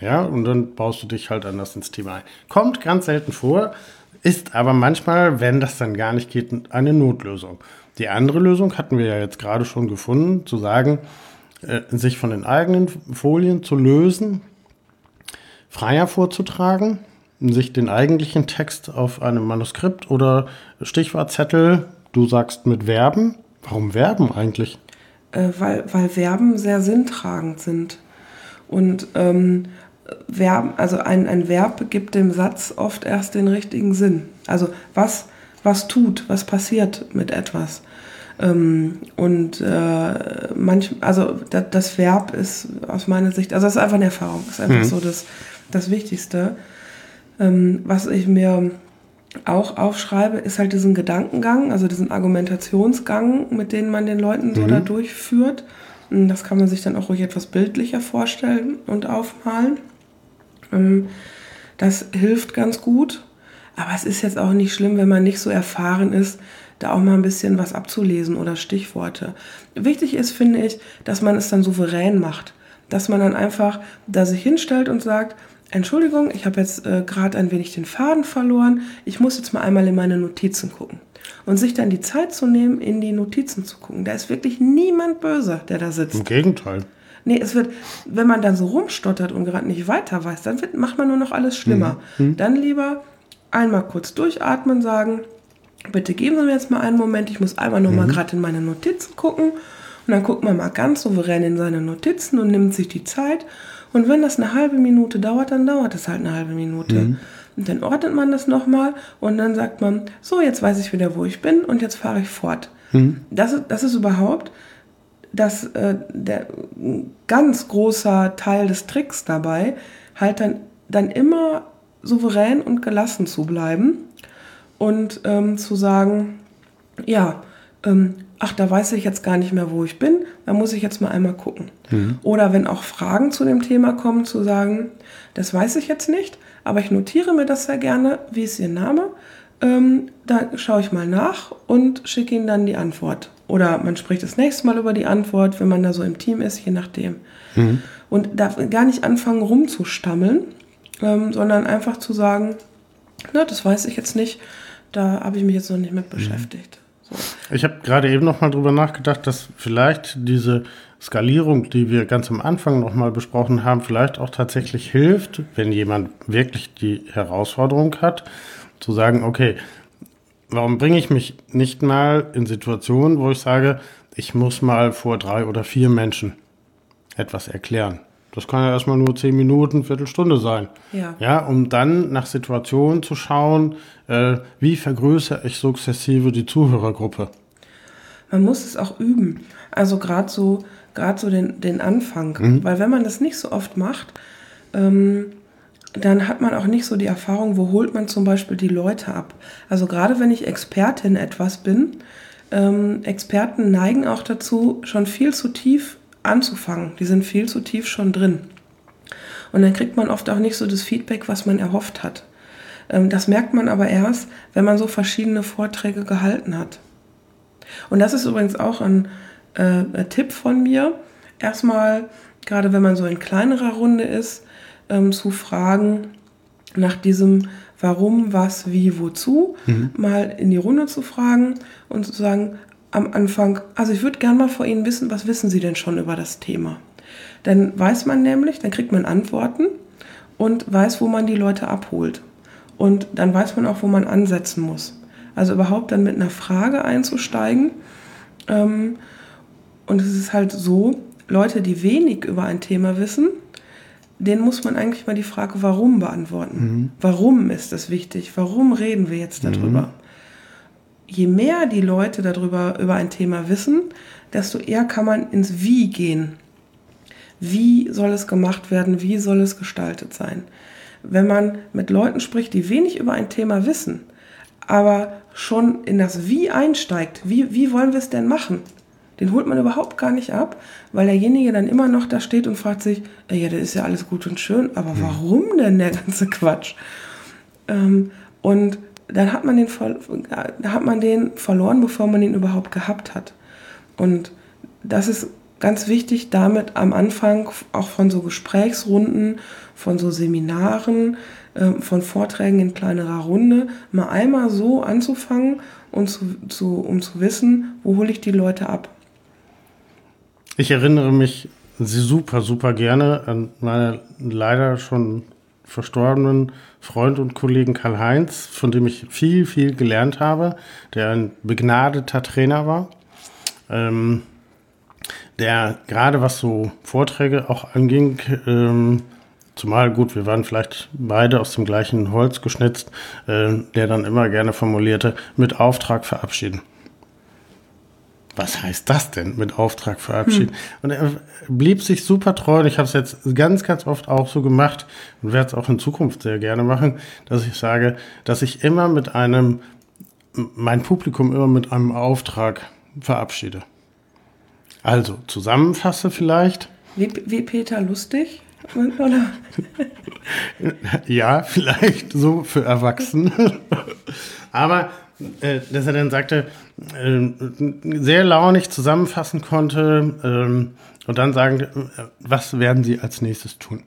Ja, und dann baust du dich halt anders ins Thema ein. Kommt ganz selten vor, ist aber manchmal, wenn das dann gar nicht geht, eine Notlösung. Die andere Lösung hatten wir ja jetzt gerade schon gefunden, zu sagen, äh, sich von den eigenen Folien zu lösen, freier vorzutragen, sich den eigentlichen Text auf einem Manuskript oder Stichwortzettel Du sagst mit Verben. Warum Verben eigentlich? Äh, weil, weil Verben sehr sinntragend sind. Und ähm, Verben, also ein, ein Verb gibt dem Satz oft erst den richtigen Sinn. Also was, was tut, was passiert mit etwas. Ähm, und äh, manch, also das, das, Verb ist aus meiner Sicht, also das ist einfach eine Erfahrung, ist einfach mhm. so das, das Wichtigste. Ähm, was ich mir auch aufschreibe, ist halt diesen Gedankengang, also diesen Argumentationsgang, mit denen man den Leuten so mhm. da durchführt. Und das kann man sich dann auch ruhig etwas bildlicher vorstellen und aufmalen. Ähm, das hilft ganz gut. Aber es ist jetzt auch nicht schlimm, wenn man nicht so erfahren ist, da auch mal ein bisschen was abzulesen oder Stichworte. Wichtig ist, finde ich, dass man es dann souverän macht. Dass man dann einfach da sich hinstellt und sagt, Entschuldigung, ich habe jetzt äh, gerade ein wenig den Faden verloren. Ich muss jetzt mal einmal in meine Notizen gucken. Und sich dann die Zeit zu nehmen, in die Notizen zu gucken. Da ist wirklich niemand böse, der da sitzt. Im Gegenteil. Nee, es wird, wenn man dann so rumstottert und gerade nicht weiter weiß, dann wird, macht man nur noch alles schlimmer. Mhm. mhm. Dann lieber einmal kurz durchatmen, sagen, bitte geben Sie mir jetzt mal einen Moment, ich muss einmal nur mhm. mal gerade in meine Notizen gucken. Und dann guckt man mal ganz souverän in seine Notizen und nimmt sich die Zeit. Und wenn das eine halbe Minute dauert, dann dauert es halt eine halbe Minute. Mhm. Und dann ordnet man das nochmal und dann sagt man, so, jetzt weiß ich wieder, wo ich bin und jetzt fahre ich fort. Mhm. Das, das ist überhaupt das, äh, der ganz großer Teil des Tricks dabei, halt dann, dann immer souverän und gelassen zu bleiben und ähm, zu sagen, ja, ähm, ach, da weiß ich jetzt gar nicht mehr, wo ich bin, da muss ich jetzt mal einmal gucken. Mhm. Oder wenn auch Fragen zu dem Thema kommen, zu sagen, das weiß ich jetzt nicht, aber ich notiere mir das sehr gerne, wie ist Ihr Name? Ähm, da schaue ich mal nach und schicke Ihnen dann die Antwort. Oder man spricht das nächste Mal über die Antwort, wenn man da so im Team ist, je nachdem. Mhm. Und darf gar nicht anfangen rumzustammeln, ähm, sondern einfach zu sagen, na, das weiß ich jetzt nicht, da habe ich mich jetzt noch nicht mit mhm. beschäftigt. So. Ich habe gerade eben noch mal drüber nachgedacht, dass vielleicht diese Skalierung, die wir ganz am Anfang noch mal besprochen haben, vielleicht auch tatsächlich hilft, wenn jemand wirklich die Herausforderung hat, zu sagen, okay, warum bringe ich mich nicht mal in Situationen, wo ich sage, ich muss mal vor drei oder vier Menschen etwas erklären. Das kann ja erstmal nur zehn Minuten, Viertelstunde sein. Ja. Ja, um dann nach Situationen zu schauen, äh, wie vergrößere ich sukzessive die Zuhörergruppe. Man muss es auch üben. Also gerade so, gerade so den, den Anfang. Mhm. Weil wenn man das nicht so oft macht, ähm, dann hat man auch nicht so die Erfahrung, wo holt man zum Beispiel die Leute ab. Also gerade wenn ich Expertin etwas bin, ähm, Experten neigen auch dazu, schon viel zu tief anzufangen. Die sind viel zu tief schon drin. Und dann kriegt man oft auch nicht so das Feedback, was man erhofft hat. Ähm, das merkt man aber erst, wenn man so verschiedene Vorträge gehalten hat. Und das ist übrigens auch ein, äh, ein Tipp von mir. Erstmal, gerade wenn man so in kleinerer Runde ist, ähm, zu fragen nach diesem Warum, was, wie, wozu, mhm. mal in die Runde zu fragen und zu sagen, am Anfang, also ich würde gerne mal vor Ihnen wissen, was wissen Sie denn schon über das Thema? Dann weiß man nämlich, dann kriegt man Antworten und weiß, wo man die Leute abholt. Und dann weiß man auch, wo man ansetzen muss. Also überhaupt dann mit einer Frage einzusteigen. Ähm, und es ist halt so, Leute, die wenig über ein Thema wissen, denen muss man eigentlich mal die Frage, warum beantworten. Mhm. Warum ist das wichtig? Warum reden wir jetzt darüber? Mhm je mehr die Leute darüber über ein Thema wissen, desto eher kann man ins Wie gehen. Wie soll es gemacht werden? Wie soll es gestaltet sein? Wenn man mit Leuten spricht, die wenig über ein Thema wissen, aber schon in das Wie einsteigt, wie, wie wollen wir es denn machen? Den holt man überhaupt gar nicht ab, weil derjenige dann immer noch da steht und fragt sich, ja, das ist ja alles gut und schön, aber hm. warum denn der ganze Quatsch? Ähm, und dann hat man den, hat man den verloren, bevor man ihn überhaupt gehabt hat. Und das ist ganz wichtig, damit am Anfang auch von so Gesprächsrunden, von so Seminaren, ähm, von Vorträgen in kleinerer Runde, mal einmal so anzufangen und zu, zu, um zu wissen, wo hole ich die Leute ab. Ich erinnere mich super, super gerne an meine leider schon verstorbenen Freund und Kollegen Karl-Heinz, von dem ich viel, viel gelernt habe, der ein begnadeter Trainer war, ähm, der gerade was so Vorträge auch anging, ähm, zumal gut, wir waren vielleicht beide aus dem gleichen Holz geschnitzt, äh, der dann immer gerne formulierte, mit Auftrag verabschieden. Was heißt das denn mit Auftrag verabschieden? Hm. Und er blieb sich super treu. Und ich habe es jetzt ganz, ganz oft auch so gemacht und werde es auch in Zukunft sehr gerne machen, dass ich sage, dass ich immer mit einem, mein Publikum immer mit einem Auftrag verabschiede. Also zusammenfasse vielleicht. Wie, wie Peter Lustig? Oder? ja, vielleicht so für Erwachsene. Aber dass er dann sagte, äh, sehr launig zusammenfassen konnte äh, und dann sagen, äh, was werden Sie als nächstes tun?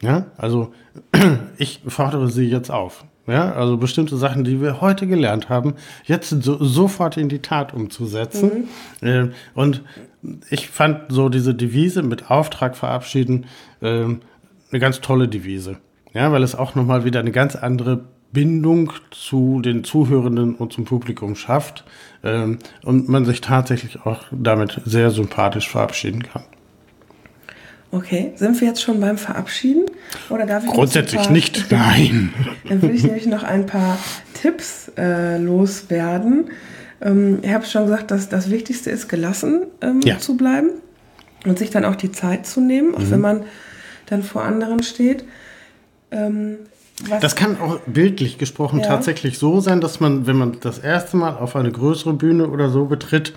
Ja, also ich fordere Sie jetzt auf. Ja, also bestimmte Sachen, die wir heute gelernt haben, jetzt so, sofort in die Tat umzusetzen. Mhm. Äh, und ich fand so diese Devise mit Auftrag verabschieden äh, eine ganz tolle Devise. Ja, weil es auch nochmal wieder eine ganz andere Bindung zu den Zuhörenden und zum Publikum schafft ähm, und man sich tatsächlich auch damit sehr sympathisch verabschieden kann. Okay, sind wir jetzt schon beim Verabschieden? Oder darf ich Grundsätzlich nicht, nein. Dann will ich nämlich noch ein paar Tipps äh, loswerden. Ähm, ich habe schon gesagt, dass das Wichtigste ist, gelassen ähm, ja. zu bleiben und sich dann auch die Zeit zu nehmen, auch mhm. wenn man dann vor anderen steht. Ähm, was das kann auch bildlich gesprochen ja. tatsächlich so sein, dass man, wenn man das erste Mal auf eine größere Bühne oder so betritt,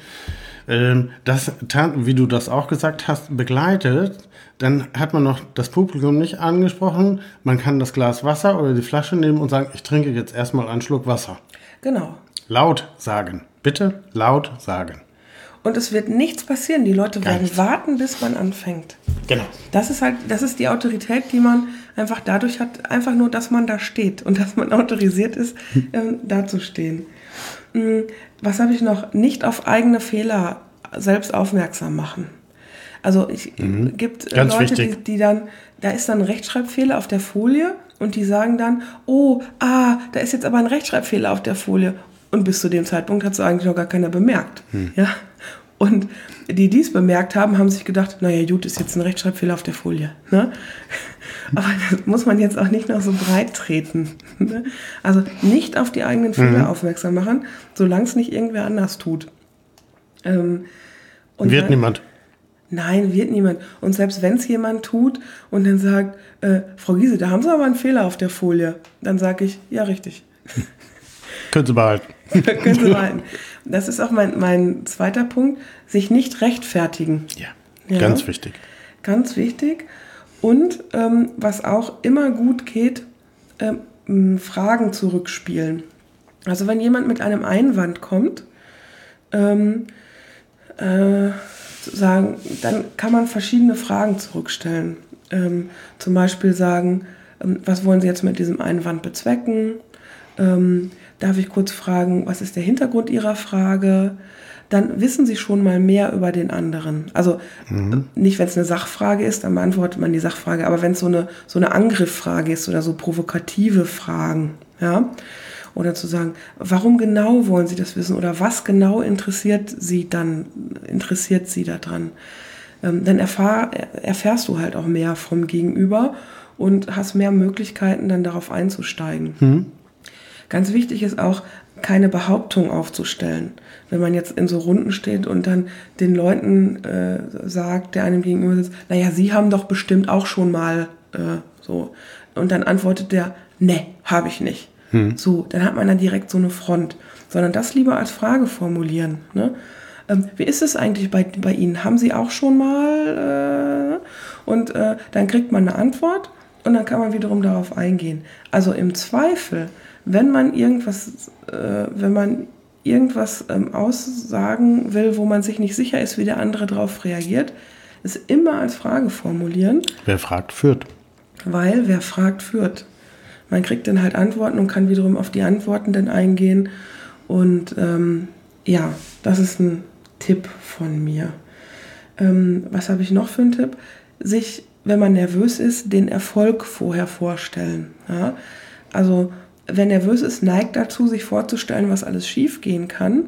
ähm, das, wie du das auch gesagt hast, begleitet, dann hat man noch das Publikum nicht angesprochen. Man kann das Glas Wasser oder die Flasche nehmen und sagen, ich trinke jetzt erstmal einen Schluck Wasser. Genau. Laut sagen. Bitte laut sagen. Und es wird nichts passieren. Die Leute Gar werden nichts. warten, bis man anfängt. Genau. Das ist halt, das ist die Autorität, die man einfach dadurch hat, einfach nur, dass man da steht und dass man autorisiert ist, ähm, da zu stehen. Mhm. Was habe ich noch? Nicht auf eigene Fehler selbst aufmerksam machen. Also es mhm. gibt äh, Leute, die, die, dann, da ist dann ein Rechtschreibfehler auf der Folie und die sagen dann, oh, ah, da ist jetzt aber ein Rechtschreibfehler auf der Folie. Und bis zu dem Zeitpunkt hat es eigentlich noch gar keiner bemerkt. Mhm. Ja? Und die dies bemerkt haben, haben sich gedacht, naja, gut, ist jetzt ein Rechtschreibfehler auf der Folie. Ne? Aber das muss man jetzt auch nicht noch so breit treten. Ne? Also nicht auf die eigenen Fehler mhm. aufmerksam machen, solange es nicht irgendwer anders tut. Ähm, wird dann, niemand. Nein, wird niemand. Und selbst wenn es jemand tut und dann sagt, äh, Frau Giese, da haben Sie aber einen Fehler auf der Folie, dann sage ich, ja, richtig. Können Sie behalten. Können Sie behalten. Das ist auch mein, mein zweiter Punkt, sich nicht rechtfertigen. Ja, ja. ganz wichtig. Ganz wichtig. Und ähm, was auch immer gut geht, ähm, Fragen zurückspielen. Also wenn jemand mit einem Einwand kommt, ähm, äh, sagen, dann kann man verschiedene Fragen zurückstellen. Ähm, zum Beispiel sagen, ähm, was wollen Sie jetzt mit diesem Einwand bezwecken? Ähm, darf ich kurz fragen, was ist der Hintergrund Ihrer Frage? Dann wissen Sie schon mal mehr über den anderen. Also mhm. nicht, wenn es eine Sachfrage ist, dann beantwortet man die Sachfrage, aber wenn es so eine, so eine Angriffsfrage ist oder so provokative Fragen, ja, oder zu sagen, warum genau wollen Sie das wissen oder was genau interessiert Sie dann, interessiert Sie daran, ähm, dann erfahr, erfährst du halt auch mehr vom Gegenüber und hast mehr Möglichkeiten, dann darauf einzusteigen. Mhm. Ganz wichtig ist auch, keine Behauptung aufzustellen. Wenn man jetzt in so Runden steht und dann den Leuten äh, sagt, der einem gegenüber sitzt, naja, Sie haben doch bestimmt auch schon mal äh, so. Und dann antwortet der, ne, habe ich nicht. Hm. So, dann hat man dann direkt so eine Front. Sondern das lieber als Frage formulieren. Ne? Ähm, wie ist es eigentlich bei, bei Ihnen? Haben Sie auch schon mal? Äh, und äh, dann kriegt man eine Antwort und dann kann man wiederum darauf eingehen. Also im Zweifel wenn man irgendwas, äh, wenn man irgendwas ähm, aussagen will, wo man sich nicht sicher ist, wie der andere darauf reagiert, ist immer als Frage formulieren. Wer fragt, führt. Weil wer fragt, führt. Man kriegt dann halt Antworten und kann wiederum auf die Antworten dann eingehen. Und ähm, ja, das ist ein Tipp von mir. Ähm, was habe ich noch für einen Tipp? Sich, wenn man nervös ist, den Erfolg vorher vorstellen. Ja? Also wer nervös ist, neigt dazu, sich vorzustellen, was alles schiefgehen kann.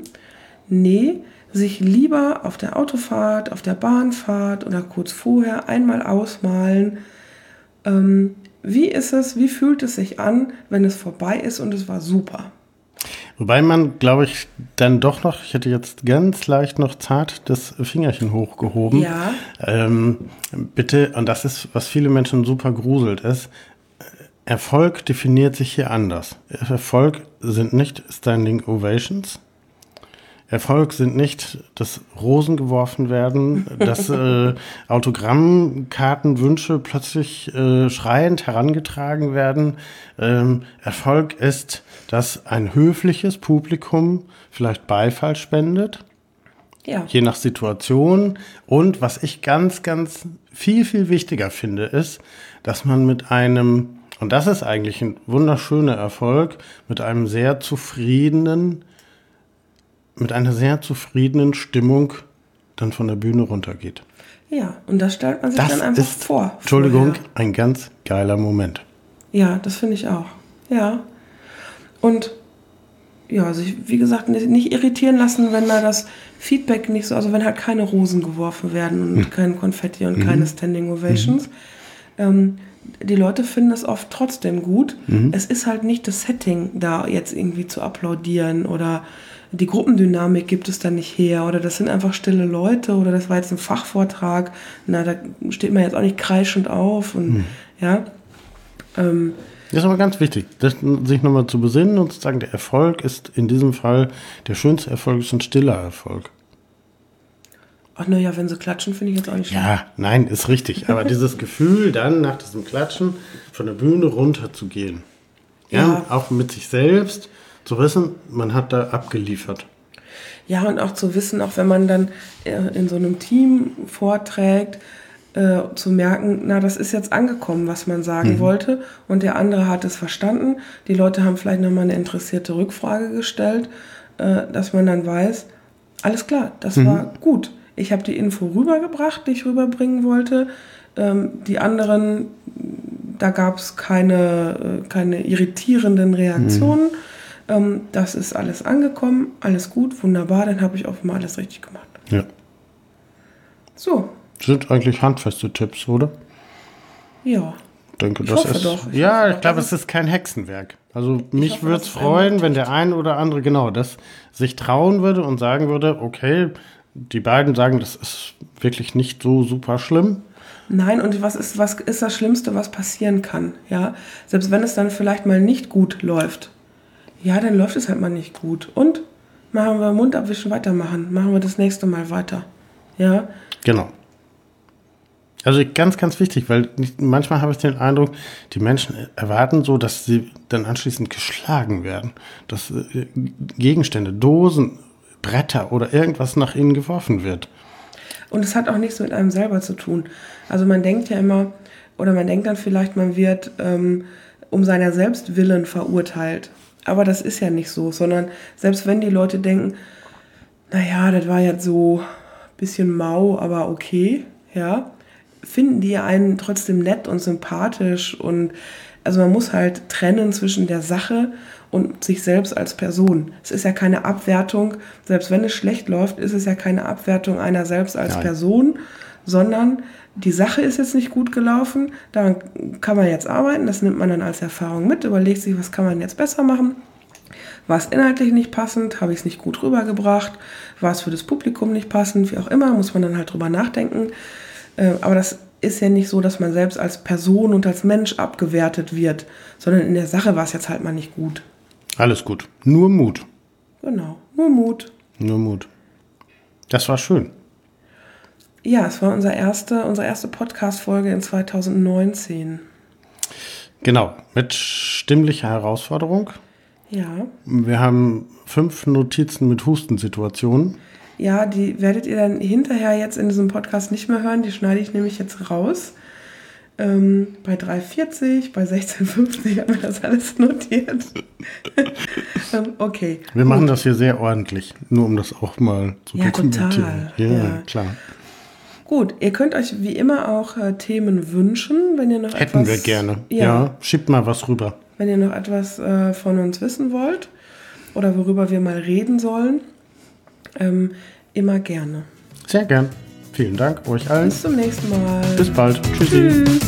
Nee, sich lieber auf der Autofahrt, auf der Bahnfahrt oder kurz vorher einmal ausmalen, ähm, wie ist es, wie fühlt es sich an, wenn es vorbei ist und es war super. Wobei man, glaube ich, dann doch noch, ich hätte jetzt ganz leicht noch zart das Fingerchen hochgehoben. Ja. Ähm, bitte, und das ist, was viele Menschen super gruselt, ist, Erfolg definiert sich hier anders. Erfolg sind nicht Standing Ovations. Erfolg sind nicht, dass Rosen geworfen werden, dass äh, Autogrammkartenwünsche plötzlich äh, schreiend herangetragen werden. Ähm, Erfolg ist, dass ein höfliches Publikum vielleicht Beifall spendet, Ja. je nach Situation. Und was ich ganz, ganz viel, viel wichtiger finde, ist, dass man mit einem, und das ist eigentlich ein wunderschöner Erfolg, mit einem sehr zufriedenen, mit einer sehr zufriedenen Stimmung dann von der Bühne runtergeht. Ja, und das stellt man sich Das dann einfach ist, vor. Entschuldigung, vorher. ein ganz geiler Moment. Ja, das finde ich auch. Ja. Und ja, sich, wie gesagt, nicht, irritieren lassen, wenn da das Feedback nicht so, also wenn halt keine Rosen geworfen werden und Hm. kein Konfetti und Mhm. keine Standing Ovations. Ähm, die Leute finden es oft trotzdem gut. Mhm. Es ist halt nicht das Setting, da jetzt irgendwie zu applaudieren oder die Gruppendynamik gibt es dann nicht her oder das sind einfach stille Leute oder das war jetzt ein Fachvortrag. Na, da steht man jetzt auch nicht kreischend auf und Mhm. ja. Ähm, Das ist aber ganz wichtig, das, sich nochmal zu besinnen und zu sagen, der Erfolg ist in diesem Fall, der schönste Erfolg ist ein stiller Erfolg. Ach naja, wenn sie klatschen, finde ich jetzt auch nicht schlimm. Ja, nein, ist richtig. Aber dieses Gefühl, dann nach diesem Klatschen von der Bühne runter zu gehen. Ja, Ja. auch mit sich selbst zu wissen, man hat da abgeliefert. Ja, und auch zu wissen, auch wenn man dann äh, in so einem Team vorträgt, äh, zu merken, na, das ist jetzt angekommen, was man sagen wollte, und der andere hat es verstanden. Die Leute haben vielleicht nochmal eine interessierte Rückfrage gestellt, äh, dass man dann weiß, alles klar, das war gut. Ich habe die Info rübergebracht, die ich rüberbringen wollte. Ähm, die anderen, da gab es keine, äh, keine irritierenden Reaktionen. Ähm, das ist alles angekommen, alles gut, wunderbar, dann habe ich auch mal alles richtig gemacht. Ja. So, Sind eigentlich handfeste Tipps, oder? ja. Ich denke, Ich das ist. doch, ich ja, ich glaube, es ist kein Hexenwerk. Also mich würde es freuen, wenn der ein oder andere genau das sich trauen würde und sagen würde, okay, die beiden sagen, das ist wirklich nicht so super schlimm. Nein, und was ist, was ist das Schlimmste, was passieren kann? Ja, selbst wenn es dann vielleicht mal nicht gut läuft. Ja, dann läuft es halt mal nicht gut. Und machen wir Mund abwischen, weitermachen. Machen wir das nächste Mal weiter. Ja, Genau. Also ganz, ganz wichtig, weil manchmal habe ich den Eindruck, die Menschen erwarten so, dass sie dann anschließend geschlagen werden, dass äh, Gegenstände, Dosen, Bretter oder irgendwas nach ihnen geworfen wird. Und es hat auch nichts mit einem selber zu tun. Also man denkt ja immer, oder man denkt dann vielleicht, man wird ähm, um seiner selbst willen verurteilt. Aber das ist ja nicht so, sondern selbst wenn die Leute denken, naja, das war jetzt so ein bisschen mau, aber okay, ja, finden die einen trotzdem nett und sympathisch und also man muss halt trennen zwischen der Sache und sich selbst als Person. Es ist ja keine Abwertung, selbst wenn es schlecht läuft, ist es ja keine Abwertung einer selbst als Nein. Person, sondern die Sache ist jetzt nicht gut gelaufen, daran kann man jetzt arbeiten, das nimmt man dann als Erfahrung mit, überlegt sich, was kann man jetzt besser machen. War es inhaltlich nicht passend? Habe ich es nicht gut rübergebracht? War es für das Publikum nicht passend? Wie auch immer, muss man dann halt drüber nachdenken. Äh, aber das ist ja nicht so, dass man selbst als Person und als Mensch abgewertet wird, sondern in der Sache war es jetzt halt mal nicht gut. Alles gut. Nur Mut. Genau, nur Mut. Nur Mut. Das war schön. Ja, es war unser erste, unsere erste Podcast-Folge in 2019. Genau. Mit stimmlicher Herausforderung. Ja. Wir haben fünf Notizen mit Hustensituationen. Ja, die werdet ihr dann hinterher jetzt in diesem Podcast nicht mehr hören. Die schneide ich nämlich jetzt raus. Ähm, bei 3,40, bei 16,50 haben wir das alles notiert. ähm, okay. Wir machen das hier sehr ordentlich, nur um das auch mal zu Ja, dokumentieren. total. Ja, Ja. klar. Gut, ihr könnt euch wie immer auch äh, Themen wünschen, wenn ihr noch Hätten etwas, wir gerne. Ja, Ja. schiebt mal was rüber. wenn ihr noch etwas äh, von uns wissen wollt oder worüber wir mal reden sollen, ähm, immer gerne. Sehr gern. Vielen Dank euch allen. Bis zum nächsten Mal. Bis bald. Tschüssi. Tschüss.